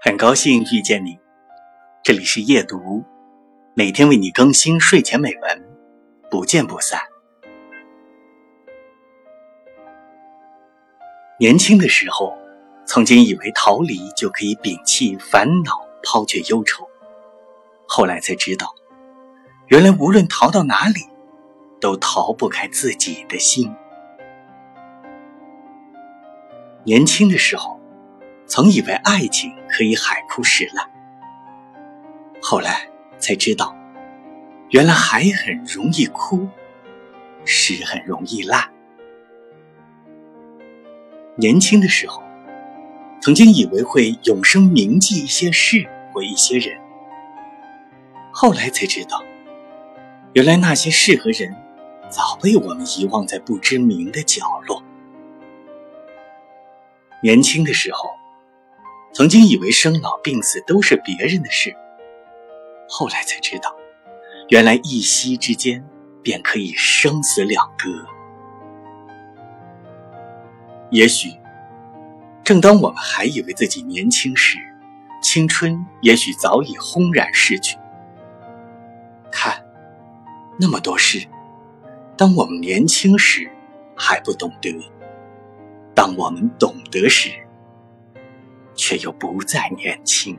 很高兴遇见你，这里是夜读，每天为你更新睡前美文，不见不散。年轻的时候，曾经以为逃离就可以摒弃烦恼，抛却忧愁，后来才知道，原来无论逃到哪里，都逃不开自己的心。年轻的时候。曾以为爱情可以海枯石烂，后来才知道，原来海很容易枯，石很容易烂。年轻的时候，曾经以为会永生铭记一些事或一些人，后来才知道，原来那些事和人早被我们遗忘在不知名的角落。年轻的时候。曾经以为生老病死都是别人的事，后来才知道，原来一息之间便可以生死两隔。也许，正当我们还以为自己年轻时，青春也许早已轰然逝去。看，那么多事，当我们年轻时还不懂得，当我们懂得时。却又不再年轻。